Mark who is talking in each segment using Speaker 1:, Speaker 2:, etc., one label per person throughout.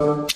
Speaker 1: Thank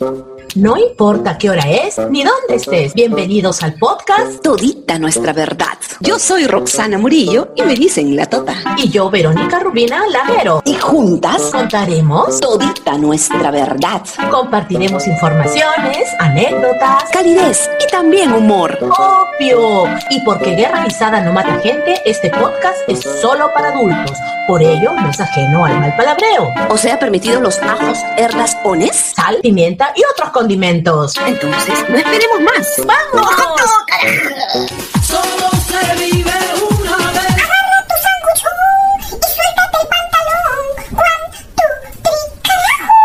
Speaker 1: you. No importa qué hora es ni dónde estés. Bienvenidos al podcast
Speaker 2: Todita nuestra verdad. Yo soy Roxana Murillo y me dicen la Tota.
Speaker 1: y yo, Verónica Rubina Lajero.
Speaker 2: Y juntas,
Speaker 1: Contaremos,
Speaker 2: Todita nuestra verdad.
Speaker 1: compartiremos informaciones, anécdotas,
Speaker 2: Calidez y también humor.
Speaker 1: obvio. Y porque Guerra Rizada no mata gente, este podcast es solo para adultos. Por ello, no es ajeno al mal palabreo.
Speaker 2: O sea, permitido los ajos, herdas, ones.
Speaker 1: Sal, pimienta y otros condimentos.
Speaker 2: Entonces, no esperemos más.
Speaker 1: ¡Vamos!
Speaker 3: Solo se vive una vez.
Speaker 4: Agarra tu sándwich y suéltate el pantalón. One, two, three, carajo.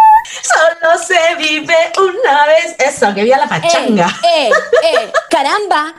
Speaker 1: Solo se vive una vez. Eso, que viva la pachanga.
Speaker 2: ¡Eh, eh! ¡Caramba!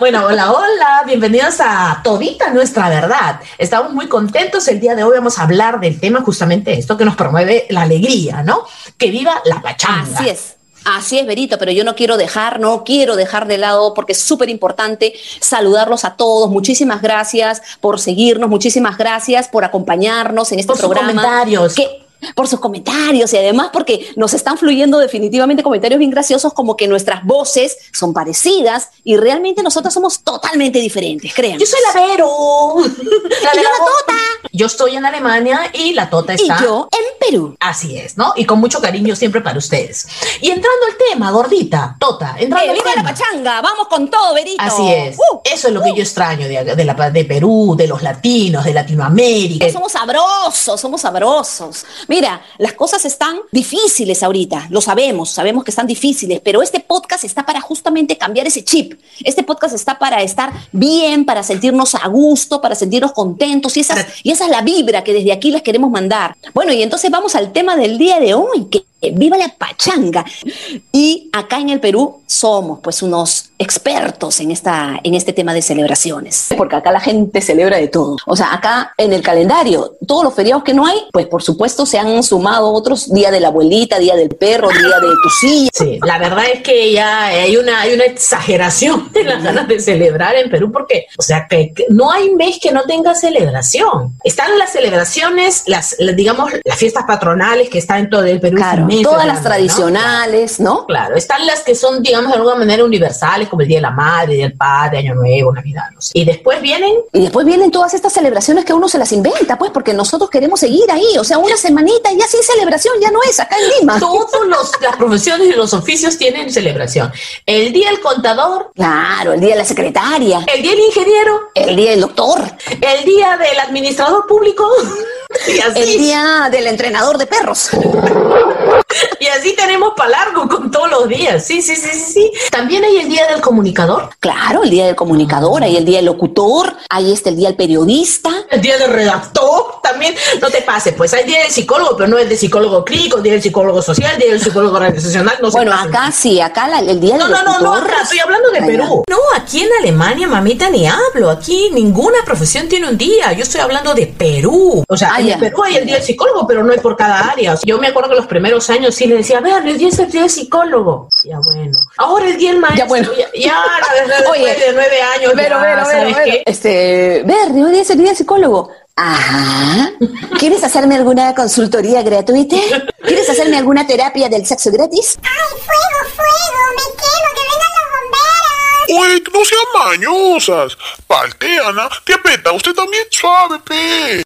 Speaker 1: Bueno, hola, hola, bienvenidos a Todita Nuestra Verdad. Estamos muy contentos. El día de hoy vamos a hablar del tema justamente esto que nos promueve la alegría, ¿no? Que viva la pachanga.
Speaker 2: Así es. Así es, Berito, pero yo no quiero dejar, no quiero dejar de lado porque es súper importante saludarlos a todos. Muchísimas gracias por seguirnos, muchísimas gracias por acompañarnos en este
Speaker 1: Por sus
Speaker 2: programa.
Speaker 1: comentarios.
Speaker 2: Que, por sus comentarios y además porque nos están fluyendo definitivamente comentarios bien graciosos como que nuestras voces son parecidas y realmente nosotros somos totalmente diferentes, crean.
Speaker 1: Yo soy la Vero. La
Speaker 2: Y yo la Tota.
Speaker 1: Yo estoy en Alemania y la Tota
Speaker 2: Y
Speaker 1: está.
Speaker 2: yo en Perú.
Speaker 1: Así es, ¿no? Y con mucho cariño siempre para ustedes. Y entrando al tema, gordita, Tota, entrando
Speaker 2: ¡Eh,
Speaker 1: al
Speaker 2: viva la
Speaker 1: tema.
Speaker 2: pachanga! ¡Vamos con todo, Berito!
Speaker 1: Así es.
Speaker 2: ¡Uh!
Speaker 1: Eso es lo que yo extraño de, de, la, de Perú, de los latinos, de Latinoamérica.
Speaker 2: Somos sabrosos, somos sabrosos. Mira, las cosas están difíciles ahorita, lo sabemos, sabemos que están difíciles, pero este podcast está para justamente cambiar ese chip. Este podcast está para estar bien, para sentirnos a gusto, para sentirnos contentos y, esas, y esa es la vibra que desde aquí les queremos mandar. Bueno, y entonces vamos al tema del día de hoy, que viva la pachanga. Y acá en el Perú somos pues unos expertos en, esta, en este tema de celebraciones, porque acá la gente celebra de todo. O sea, acá en el calendario, todos los feriados que no hay, pues por supuesto se han sumado otros, día de la abuelita, día del perro, día de tu silla.
Speaker 1: Sí, la verdad es que ya hay una, hay una exageración en las ganas de celebrar en Perú porque, o sea, que, que no hay mes que no tenga celebración. Están las celebraciones, las, las, digamos, las fiestas patronales que están en todo el Perú.
Speaker 2: Claro, todas
Speaker 1: ¿no?
Speaker 2: las tradicionales, ¿no?
Speaker 1: Claro, están las que son, digamos, de alguna manera universales, como el Día de la Madre, Día del Padre, Año Nuevo, Navidad, no sé. Y después vienen
Speaker 2: Y después vienen todas estas celebraciones que uno se las inventa, pues, porque nosotros queremos seguir ahí. O sea, una semanita y ya sin celebración ya no es acá en Lima.
Speaker 1: todas las profesiones y los oficios tienen celebración. El Día del Contador,
Speaker 2: Claro, el día de la secretaria,
Speaker 1: el Día del Ingeniero,
Speaker 2: el día del doctor,
Speaker 1: el Día del Administrador Público. Y así,
Speaker 2: el día del entrenador de perros.
Speaker 1: y así tenemos para largo con todos los días. Sí, sí, sí, sí, sí. También hay el Día del Comunicador,
Speaker 2: Claro, el día del comunicador, hay el día del locutor, ahí está el día del periodista.
Speaker 1: el Día del Redactor. También, no te pases, pues hay Día del Psicólogo, pero no es de psicólogo clínico, Día del Psicólogo social, Día del Psicólogo organizacional. No
Speaker 2: Bueno,
Speaker 1: pasen.
Speaker 2: acá sí, acá la- el día
Speaker 1: No,
Speaker 2: del
Speaker 1: no, no, no,
Speaker 2: locutor.
Speaker 1: acá estoy hablando de
Speaker 2: Allá.
Speaker 1: Perú. No, aquí en Alemania, mamita, ni hablo. Aquí ninguna profesión tiene un día. Yo estoy hablando de Perú. O sea,
Speaker 2: Ah,
Speaker 1: en
Speaker 2: ya.
Speaker 1: Perú hay el día del psicólogo, pero no hay por cada área. O sea, yo me acuerdo que los primeros años sí le decía, el día es el día del psicólogo. Ya bueno. Ahora el día del maestro.
Speaker 2: Ya bueno.
Speaker 1: Ya, ya, la verdad,
Speaker 2: Oye,
Speaker 1: de nueve años.
Speaker 2: Pero,
Speaker 1: ya,
Speaker 2: pero,
Speaker 1: ¿sabes
Speaker 2: pero,
Speaker 1: qué?
Speaker 2: Este, Berry, hoy día es el día psicólogo. Ajá. ¿Quieres hacerme alguna consultoría gratuita? ¿Quieres hacerme alguna terapia del sexo gratis?
Speaker 4: Ay, fuego, fuego, me quemo, que vengan los bomberos.
Speaker 5: Oye, que no sean mañosas. Palte, Ana. Tía Peta, usted también suave, pe.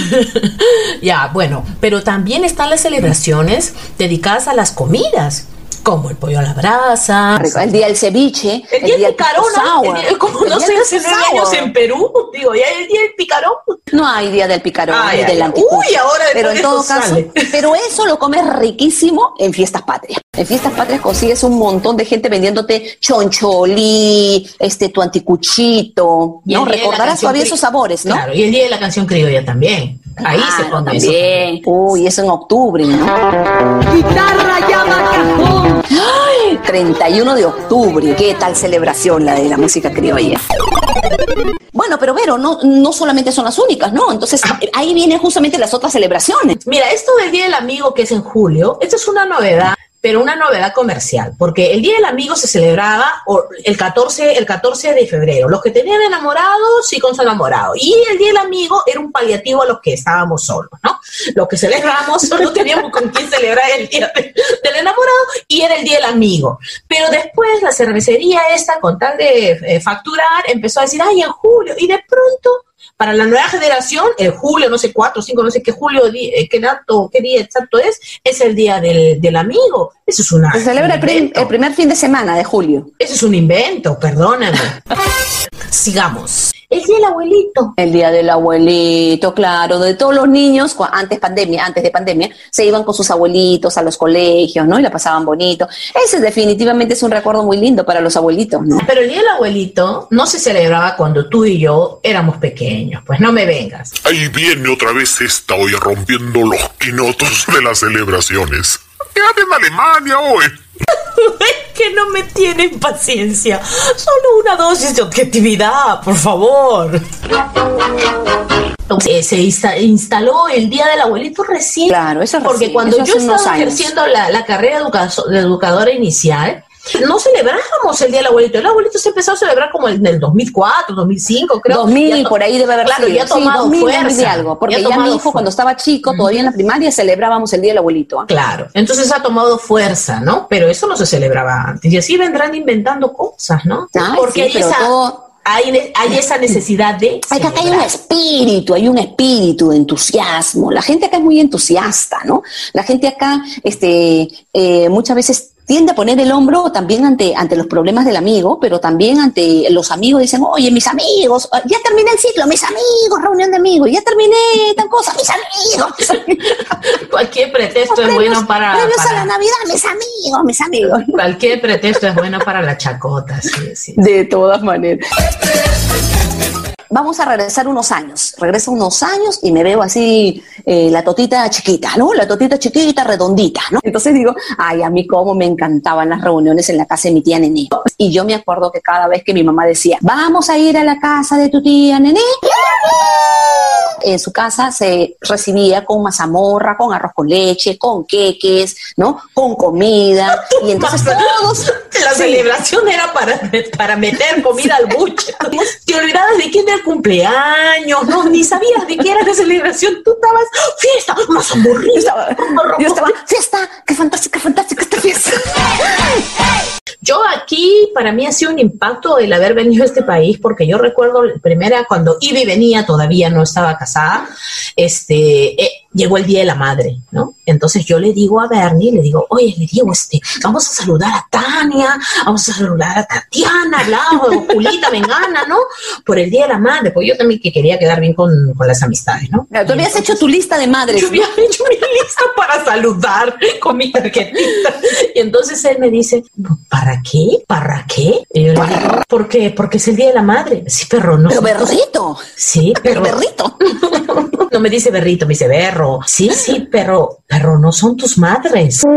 Speaker 1: Ya, bueno, pero también están las celebraciones dedicadas a las comidas, como el pollo a la brasa,
Speaker 2: El día del ceviche,
Speaker 1: El día del picarón, como no
Speaker 2: del
Speaker 1: hace nueve años en Perú, digo, ya el día del picarón.
Speaker 2: No hay día del picarón
Speaker 1: Ay,
Speaker 2: ni
Speaker 1: ay,
Speaker 2: del anticucho.
Speaker 1: Uy, ahora
Speaker 2: Pero en todo
Speaker 1: eso
Speaker 2: caso,
Speaker 1: sale.
Speaker 2: pero eso lo comes riquísimo en fiestas patrias. En fiestas patrias consigues un montón de gente vendiéndote choncholí, este tu anticuchito,
Speaker 1: Y
Speaker 2: ¿no? Recordarás todavía esos sabores, ¿no?
Speaker 1: Claro, y el día de la canción criolla también. Ahí se
Speaker 2: Claro,
Speaker 1: come eso.
Speaker 2: también. Uy, eso en octubre, ¿no?
Speaker 3: Guitarra llama cajón.
Speaker 2: Ay, 31 de octubre. ¿Qué tal celebración la de la música criolla? Bueno, pero Vero, no, no solamente son las únicas, ¿no? Entonces ahí vienen justamente las otras celebraciones.
Speaker 1: Mira, esto del Día del Amigo que es en julio, esto es una novedad pero una novedad comercial, porque el Día del Amigo se celebraba el 14, el 14 de febrero. Los que tenían enamorados, sí con su enamorado. Y el Día del Amigo era un paliativo a los que estábamos solos, ¿no? Los que celebramos solo teníamos con quién celebrar el Día de- del enamorado y era el Día del Amigo. Pero después la cervecería esta, con tal de eh, facturar, empezó a decir, ay, en julio. Y de pronto para la nueva generación, el julio, no sé, cuatro, cinco, no sé qué julio, eh, qué dato, qué día exacto es, es el día del, del amigo. Eso es una.
Speaker 2: Se celebra el, prim- el primer fin de semana de julio.
Speaker 1: Eso es un invento, perdóname. Sigamos. El día del abuelito.
Speaker 2: El día del abuelito, claro, de todos los niños, antes pandemia, antes de pandemia, se iban con sus abuelitos a los colegios, ¿no? Y la pasaban bonito. Ese definitivamente es un recuerdo muy lindo para los abuelitos, ¿no?
Speaker 1: Pero el día del abuelito no se celebraba cuando tú y yo éramos pequeños. Pues no me vengas.
Speaker 5: Ahí viene otra vez esta hoy rompiendo los quinotos de las celebraciones. Quédate en Alemania hoy.
Speaker 1: Que no me tienen paciencia. Solo una dosis de objetividad, por favor. Se insta- instaló el Día del Abuelito recién.
Speaker 2: Claro, eso es
Speaker 1: Porque
Speaker 2: recién,
Speaker 1: cuando
Speaker 2: eso
Speaker 1: yo estaba
Speaker 2: años.
Speaker 1: ejerciendo la, la carrera educa- de educadora inicial, no celebrábamos el Día del Abuelito. El abuelito se empezó a celebrar como en el 2004, 2005, creo.
Speaker 2: 2000,
Speaker 1: Ya to-
Speaker 2: por ahí debe haber
Speaker 1: Claro,
Speaker 2: sido.
Speaker 1: ya ha
Speaker 2: Sí,
Speaker 1: tomado
Speaker 2: 2000,
Speaker 1: fuerza.
Speaker 2: 2000 de algo, porque
Speaker 1: Ya
Speaker 2: mi hijo
Speaker 1: fuerza.
Speaker 2: cuando estaba chico, todavía en la primaria, celebrábamos el Día del Abuelito.
Speaker 1: Claro, entonces ha tomado fuerza, ¿no? Pero eso no se celebraba antes. Y así vendrán inventando cosas, ¿no?
Speaker 2: Ay,
Speaker 1: Porque
Speaker 2: sí,
Speaker 1: esa,
Speaker 2: todo-
Speaker 1: hay, hay esa necesidad de.
Speaker 2: Hay que acá hay un espíritu, hay un espíritu de entusiasmo. La gente acá es muy entusiasta, ¿no? La gente acá, este, eh, muchas veces tiende a poner el hombro también ante, ante los problemas del amigo, pero también ante los amigos dicen, oye, mis amigos, ah, ya terminé el ciclo, mis amigos, reunión de amigos, ya terminé tal cosa, mis amigos. mis amigos.
Speaker 1: Cualquier pretexto es bueno para.
Speaker 2: a
Speaker 1: para-
Speaker 2: la Navidad, mis amigos, mis amigos.
Speaker 1: Cualquier pretexto es bueno para la chacota, sí, sí.
Speaker 2: De todas maneras. Vamos a regresar unos años. Regreso unos años y me veo así eh, la totita chiquita, ¿no? La totita chiquita, redondita, ¿no? Entonces digo, ay, a mí cómo me encantaban las reuniones en la casa de mi tía Nené. Y yo me acuerdo que cada vez que mi mamá decía, vamos a ir a la casa de tu tía Nené, en su casa se recibía con mazamorra, con arroz con leche, con queques, ¿no? Con comida. Y entonces todos...
Speaker 1: La
Speaker 2: Sí.
Speaker 1: celebración era para, para meter comida al buche. Te olvidabas de quién era cumpleaños, no, ni sabías de qué era la celebración. Tú estabas, fiesta, una
Speaker 2: Yo
Speaker 1: zamburrita.
Speaker 2: estaba, yo estaba, fiesta, qué fantástica, fantástica esta fiesta.
Speaker 1: Yo aquí, para mí ha sido un impacto el haber venido a este país, porque yo recuerdo la primera, cuando Ivy venía, todavía no estaba casada, este, eh, llegó el Día de la Madre, ¿no? Entonces yo le digo a Bernie, le digo, oye, le digo, este, vamos a saludar a Tania, vamos a saludar a Tatiana, Lau, Julita, Mengana, ¿no? Por el Día de la Madre, porque yo también que quería quedar bien con, con las amistades, ¿no?
Speaker 2: Tú habías hecho tu lista de madres.
Speaker 1: Yo había hecho mi lista para saludar con mi tarjetita. Y entonces él me dice, ¿para qué? ¿Para qué? Y yo le digo, ¿por qué? Porque es el Día de la Madre. Sí, perro, no.
Speaker 2: Pero berrito,
Speaker 1: Sí,
Speaker 2: pero
Speaker 1: pero
Speaker 2: berrito.
Speaker 1: no me dice berrito, me dice berro. Sí, sí, pero, pero no son tus madres.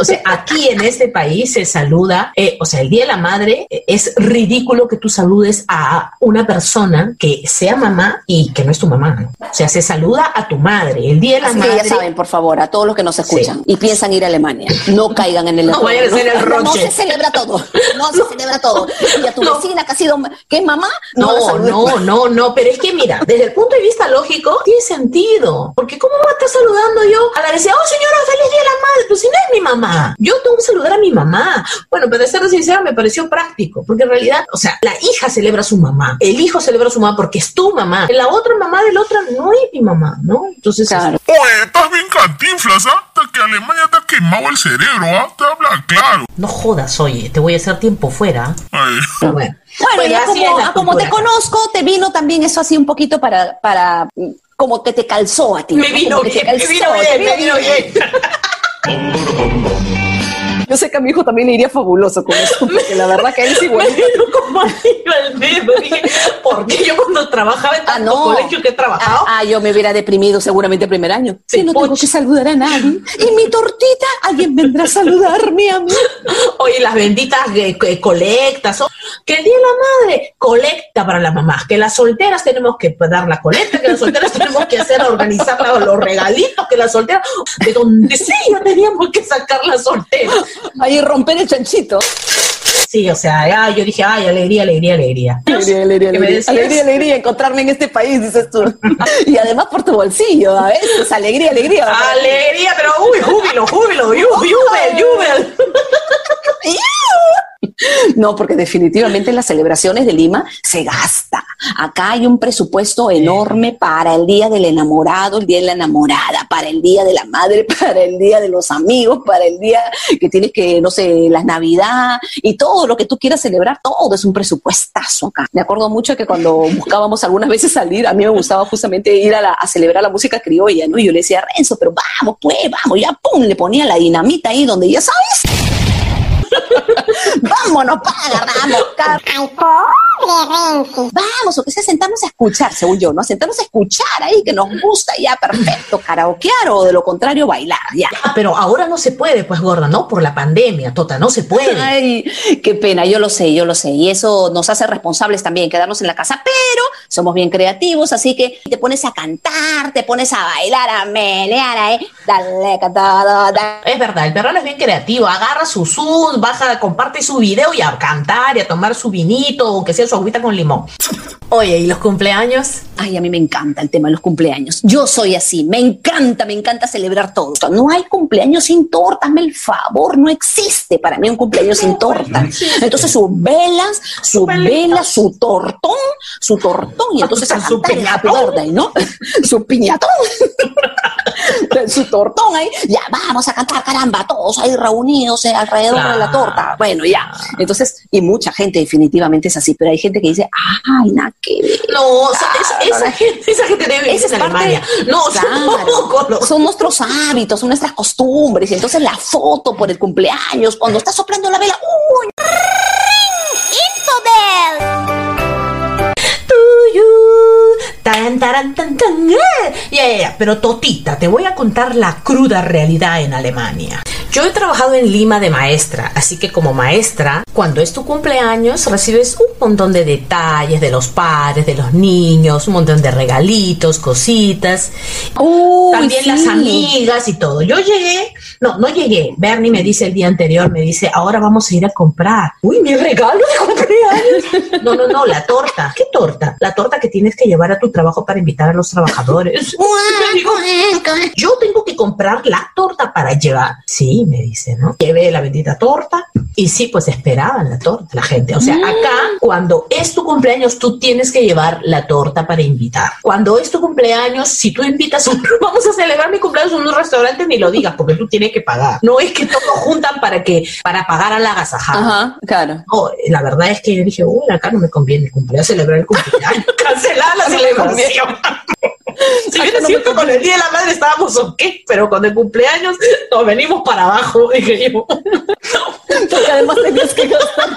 Speaker 1: O sea, aquí en este país se saluda, eh, o sea, el Día de la Madre eh, es ridículo que tú saludes a una persona que sea mamá y que no es tu mamá. ¿no? O sea, se saluda a tu madre. El Día de la
Speaker 2: Así que
Speaker 1: Madre.
Speaker 2: ya saben, por favor, a todos los que nos escuchan
Speaker 1: Sí.
Speaker 2: y piensan ir a Alemania, no caigan en el
Speaker 1: No vayan a hacer el
Speaker 2: No se celebra todo, no se celebra todo. Y a tu
Speaker 1: No.
Speaker 2: vecina que ha sido, que es mamá, no,
Speaker 1: No, no, no, pero es que mira, desde el punto de vista lógico, tiene sentido. Porque ¿cómo voy a estar saludando yo a la vecina? Oh, señora, feliz día de la madre. Pues si no es mi mamá. Yo tengo que saludar a mi mamá. Bueno, pero de ser sincera, me pareció práctico. Porque en realidad, o sea, la hija celebra a su mamá. El hijo celebra a su mamá porque es tu mamá. La otra mamá de la otra no es mi mamá, ¿no? Entonces,
Speaker 2: Claro.
Speaker 5: Oye, estás bien cantinflas, ¿ah? Hasta que Alemania te ha quemado el cerebro, ¿ah? Te habla claro.
Speaker 1: no jodas, oye, te voy a hacer tiempo fuera.
Speaker 5: Ay.
Speaker 1: Pero bueno.
Speaker 2: Bueno,
Speaker 1: Pues
Speaker 2: ya como, ah, como te conozco, te vino también eso así un poquito para, para, como que te calzó a ti.
Speaker 1: Me
Speaker 2: ¿no?
Speaker 1: vino
Speaker 2: Como que te
Speaker 1: bien, me vino
Speaker 2: te
Speaker 1: bien, me vino bien.
Speaker 2: Yo sé que a mi hijo también le iría fabuloso con eso, porque la verdad que él es igual.
Speaker 1: como al dedo. Dije, ¿por qué yo cuando trabajaba en
Speaker 2: Ah,
Speaker 1: tanto
Speaker 2: no.
Speaker 1: colegio que he trabajado?
Speaker 2: Ah, ah, yo me hubiera deprimido seguramente el primer año.
Speaker 1: Sí,
Speaker 2: Sí, no tengo que saludar a nadie. Y mi tortita, alguien vendrá a saludarme a mí.
Speaker 1: Oye, las benditas eh, eh, colectas. oh, que el día de la madre, colecta para las mamás. Que las solteras tenemos que dar la colecta, que las solteras tenemos que hacer, organizar los regalitos, que las solteras, de donde sea teníamos que sacar las solteras.
Speaker 2: Ahí romper el chanchito.
Speaker 1: Sí, o sea, ya, yo dije, ay, alegría, alegría, alegría.
Speaker 2: Alegría, alegría,
Speaker 1: ¿Qué me
Speaker 2: alegría, alegría, alegría, encontrarme en este país, dices tú. Y además por tu bolsillo, a veces, alegría, alegría.
Speaker 1: Alegría, pero uy, júbilo, júbilo, jubel, jubel.
Speaker 2: No, porque definitivamente en las celebraciones de Lima se gasta. Acá hay un presupuesto enorme para el día del enamorado, el día de la enamorada, para el día de la madre, para el día de los amigos, para el día que tienes que, no sé, la Navidad y todo lo que tú quieras celebrar, todo es un presupuestazo acá. Me acuerdo mucho que cuando buscábamos algunas veces salir, a mí me gustaba justamente ir a, la- a celebrar la música criolla, ¿no? Y yo le decía, Renzo, pero vamos, pues, vamos, ya, pum, le ponía la dinamita ahí donde ya sabes. Vámonos, pa, agarramos, car-
Speaker 4: Ay, pobre Renzi.
Speaker 2: Vamos, o que sea, sentarnos a escuchar, según yo, ¿no? Sentarnos a escuchar ahí, que nos gusta, ya, perfecto, karaokear o de lo contrario, bailar, ya.
Speaker 1: Ah, pero ahora no se puede, pues, gorda, ¿no? Por la pandemia, Tota, no se puede.
Speaker 2: Ay, qué pena, yo lo sé, yo lo sé. Y eso nos hace responsables también, quedarnos en la casa, pero somos bien creativos, así que te pones a cantar, te pones a bailar, a menear, ¿eh? Dale, cantado, dale.
Speaker 1: Es verdad, el peruano es bien creativo, agarra su Zoom, baja, comparte su video y a cantar y a tomar su vinito, aunque sea su agüita con limón. Oye, ¿y los cumpleaños?
Speaker 2: Ay, a mí me encanta el tema de los cumpleaños. Yo soy así, me encanta, me encanta celebrar todo. No hay cumpleaños sin torta, hazme el favor, no existe para mí un cumpleaños sin torta. Entonces sus velas, su vela, su tortón, su tortón, y entonces a
Speaker 1: Su piñatón.
Speaker 2: ¿no? su piñatón, su tortón ahí, ya vamos a cantar, caramba, todos ahí reunidos eh, alrededor de la torta. Bueno, ya. Entonces, y mucha gente definitivamente es así, pero hay gente que dice, ay, nada que ver.
Speaker 1: No, o sea, esa, esa gente, esa gente debe vivir
Speaker 2: es
Speaker 1: en Alemania. No,
Speaker 2: Claro.
Speaker 1: tampoco, no.
Speaker 2: son nuestros hábitos, son nuestras costumbres. Y entonces la foto por el cumpleaños, cuando está soplando la vela, ¡uy!
Speaker 1: Tuyu, tan, taran, tan, tan, eh. Ya, ya, ya, pero Totita, te voy a contar la cruda realidad en Alemania. Yo he trabajado en Lima de maestra, así que como maestra, cuando es tu cumpleaños, recibes un montón de detalles de los padres, de los niños, un montón de regalitos, cositas. También
Speaker 2: sí.
Speaker 1: las amigas y todo. Yo llegué, no, no llegué. Bernie me dice el día anterior, me dice, ahora vamos a ir a comprar. Uy, mi regalo de cumpleaños. No, no, no, la torta. ¿Qué torta? La torta que tienes que llevar a tu trabajo para invitar a los trabajadores. Yo tengo que comprar la torta para llevar. Sí, me dice, ¿no? Llevé la bendita torta y sí, pues esperaban la torta la gente. O sea, acá, cuando es tu cumpleaños, tú tienes que llevar la torta para invitar. Cuando es tu cumpleaños, si tú invitas, un- vamos a celebrar mi cumpleaños en un restaurante, ni lo digas, porque tú tienes que pagar. No es que todos juntan para que, para pagar a la agasajada.
Speaker 2: Ajá, claro.
Speaker 1: No, la verdad es que yo dije, uy, acá no me conviene el cumpleaños, celebrar el cumpleaños, cancelar la celebración. Si hubiera sido que con el Día de la Madre estábamos ok, pero con el cumpleaños nos venimos para abajo, dije yo.
Speaker 2: Porque además tenías que gastar.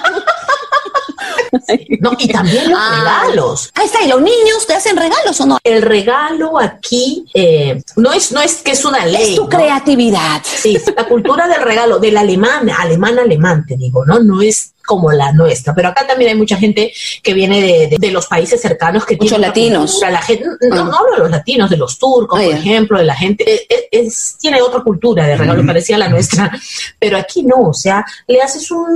Speaker 1: No, y también los
Speaker 2: Ah.
Speaker 1: regalos.
Speaker 2: Ahí está, ¿y los niños te hacen regalos o no?
Speaker 1: El regalo aquí eh, no, es, no es que es una ley.
Speaker 2: Es tu
Speaker 1: ¿no?
Speaker 2: creatividad.
Speaker 1: Sí, la cultura del regalo, del alemán, alemán, alemán, te digo, ¿no? No es como la nuestra, pero acá también hay mucha gente que viene de, de- de los países cercanos que
Speaker 2: Muchos latinos.
Speaker 1: cultura, La gente, no,
Speaker 2: Ah.
Speaker 1: no hablo de los latinos, de los turcos,
Speaker 2: Ah,
Speaker 1: por ejemplo, de la gente, eh, es- tiene otra cultura de regalo, parecía la nuestra, pero aquí no, o sea, le haces un,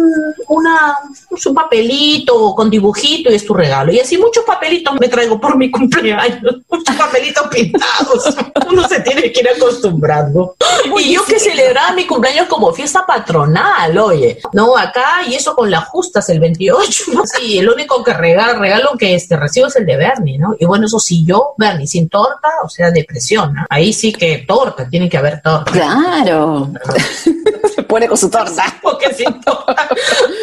Speaker 1: una, pues, un papelito con dibujito y es tu regalo, y así muchos papelitos me traigo por mi cumpleaños, muchos papelitos pintados, uno se tiene que ir acostumbrando. Y yo que celebraba mi cumpleaños como fiesta patronal, oye. No, acá y eso con las justas el 28. ¿no? Sí, el único que regalo, regalo que este recibo es el de Bernie, ¿no? Y bueno, eso sí, yo, Bernie, sin torta, o sea, depresión, ¿no? Ahí sí que torta, tiene que haber torta.
Speaker 2: Claro. Se pone con su torta.
Speaker 1: Porque sin torta.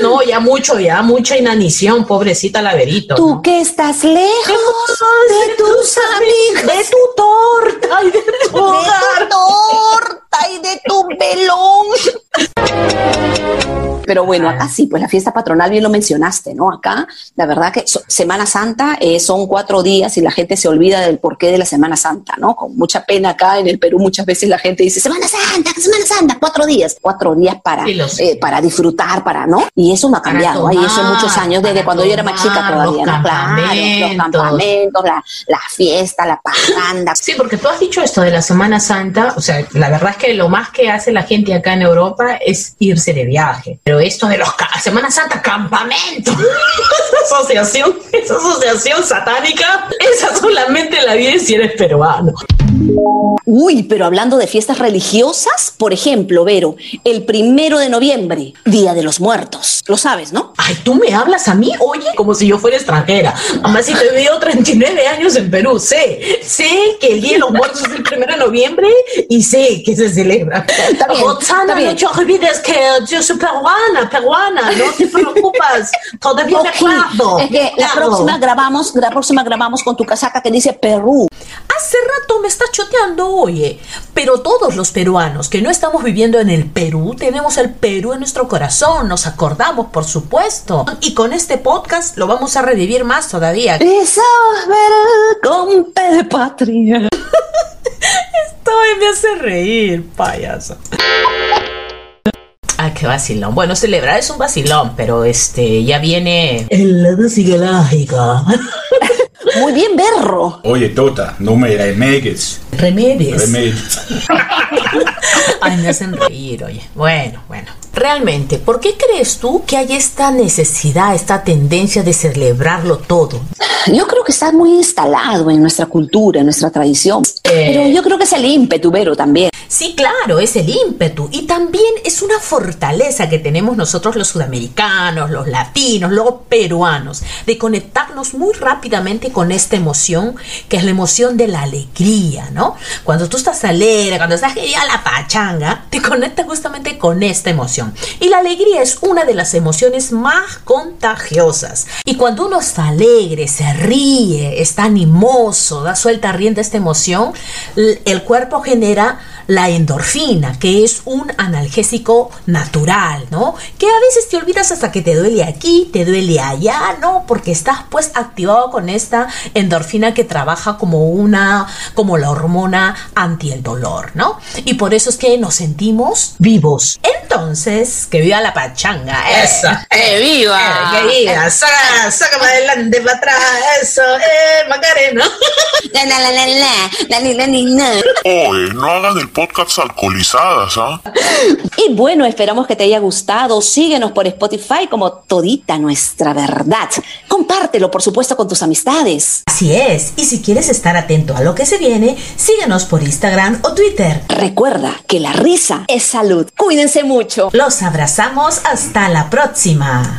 Speaker 1: No, ya mucho, ya mucha inanición, pobrecita Laverito.
Speaker 2: Tú
Speaker 1: ¿no?
Speaker 2: que estás lejos de tus amigos,
Speaker 1: de tu torta y de tu
Speaker 2: de
Speaker 1: hogar.
Speaker 2: tu torta y de tu velón. Pero bueno, acá sí, pues la fiesta patronal bien lo mencionaste, ¿no? Acá, la verdad que so- Semana Santa eh, son cuatro días y la gente se olvida del porqué de la Semana Santa, ¿no? Con mucha pena acá en el Perú muchas veces la gente dice, Semana Santa, Semana Santa, cuatro días, cuatro días para,
Speaker 1: Sí,
Speaker 2: eh, para disfrutar, para, ¿no? Y eso no ha cambiado, hay eso en
Speaker 1: tomar,
Speaker 2: muchos años, desde cuando yo era más chica
Speaker 1: tomar,
Speaker 2: todavía,
Speaker 1: los
Speaker 2: ¿no? Claro, los
Speaker 1: campamentos.
Speaker 2: campamentos, la, la fiesta, la parranda.
Speaker 1: Sí, porque tú has dicho esto de la Semana Santa, o sea, la verdad es que lo más que hace la gente acá en Europa es irse de viaje. Pero esto de los Semana Santa, campamento, esa asociación, esa asociación satánica, esa solamente la vive si eres peruano.
Speaker 2: Uy, pero hablando de fiestas religiosas, por ejemplo, Vero, el primero de noviembre, Día de los Muertos. Lo sabes, ¿no?
Speaker 1: Ay, tú me hablas a mí, oye, como si yo fuera extranjera. Si te vivido 39 años en Perú, sé, sé que el Día de los Muertos es el primero de noviembre y sé que se celebra.
Speaker 2: Está bien.
Speaker 1: no te olvides que yo soy peruana, peruana, no te preocupes, todavía me
Speaker 2: Ok,
Speaker 1: acuerdo.
Speaker 2: Es que la próxima grabamos, la próxima grabamos con tu casaca que dice Perú.
Speaker 1: Hace me está choteando, oye. Pero todos los peruanos que no estamos viviendo en el Perú, tenemos el Perú en nuestro corazón, nos acordamos, por supuesto. Y con este podcast lo vamos a revivir más todavía.
Speaker 2: Es ver con de patria.
Speaker 1: Todavía me hace reír, payaso. Ah, qué vacilón. Bueno, celebrar es un vacilón, pero este ya viene el lado psicológico.
Speaker 2: Muy bien, Berro.
Speaker 6: Oye, Tota, no me remegues.
Speaker 1: Remedios.
Speaker 6: Remegues.
Speaker 1: Ay, me hacen reír, oye. Bueno, bueno. Realmente, ¿por qué crees tú que hay esta necesidad, esta tendencia de celebrarlo todo?
Speaker 2: Yo creo que está muy instalado en nuestra cultura, en nuestra tradición. Pero yo creo que es el ímpetu, Vero, también.
Speaker 1: Sí, claro, es el ímpetu y también es una fortaleza que tenemos nosotros los sudamericanos, los latinos, los peruanos, de conectarnos muy rápidamente con esta emoción, que es la emoción de la alegría, ¿no? Cuando tú estás alegre, cuando estás a la pachanga, te conectas justamente con esta emoción. Y la alegría es una de las emociones más contagiosas. Y cuando uno está alegre, se ríe, está animoso, da suelta rienda a esta emoción, el cuerpo genera la endorfina, que es un analgésico natural, ¿no? Que a veces te olvidas hasta que te duele aquí, te duele allá, ¿no? Porque estás pues activado con esta endorfina que trabaja como una, como la hormona anti el dolor, ¿no? Y por eso es que nos sentimos vivos. Entonces, que viva la pachanga, esa.
Speaker 2: ¡Que viva!
Speaker 1: Eh, que viva, saca, sácame adelante, para atrás, eso, eh, Macarena.
Speaker 2: La, la, la, la, la, la, la, la, la, la.
Speaker 5: Oye, no hagan el podcast alcoholizadas, ¿ah?
Speaker 2: Y bueno, esperamos que te haya gustado. Síguenos por Spotify como Todita Nuestra Verdad. Compártelo, por supuesto, con tus amistades.
Speaker 1: Así es, y si quieres estar atento a lo que se viene, síguenos por Instagram o Twitter.
Speaker 2: Recuerda que la risa es salud. Cuídense mucho.
Speaker 1: Los abrazamos hasta la próxima.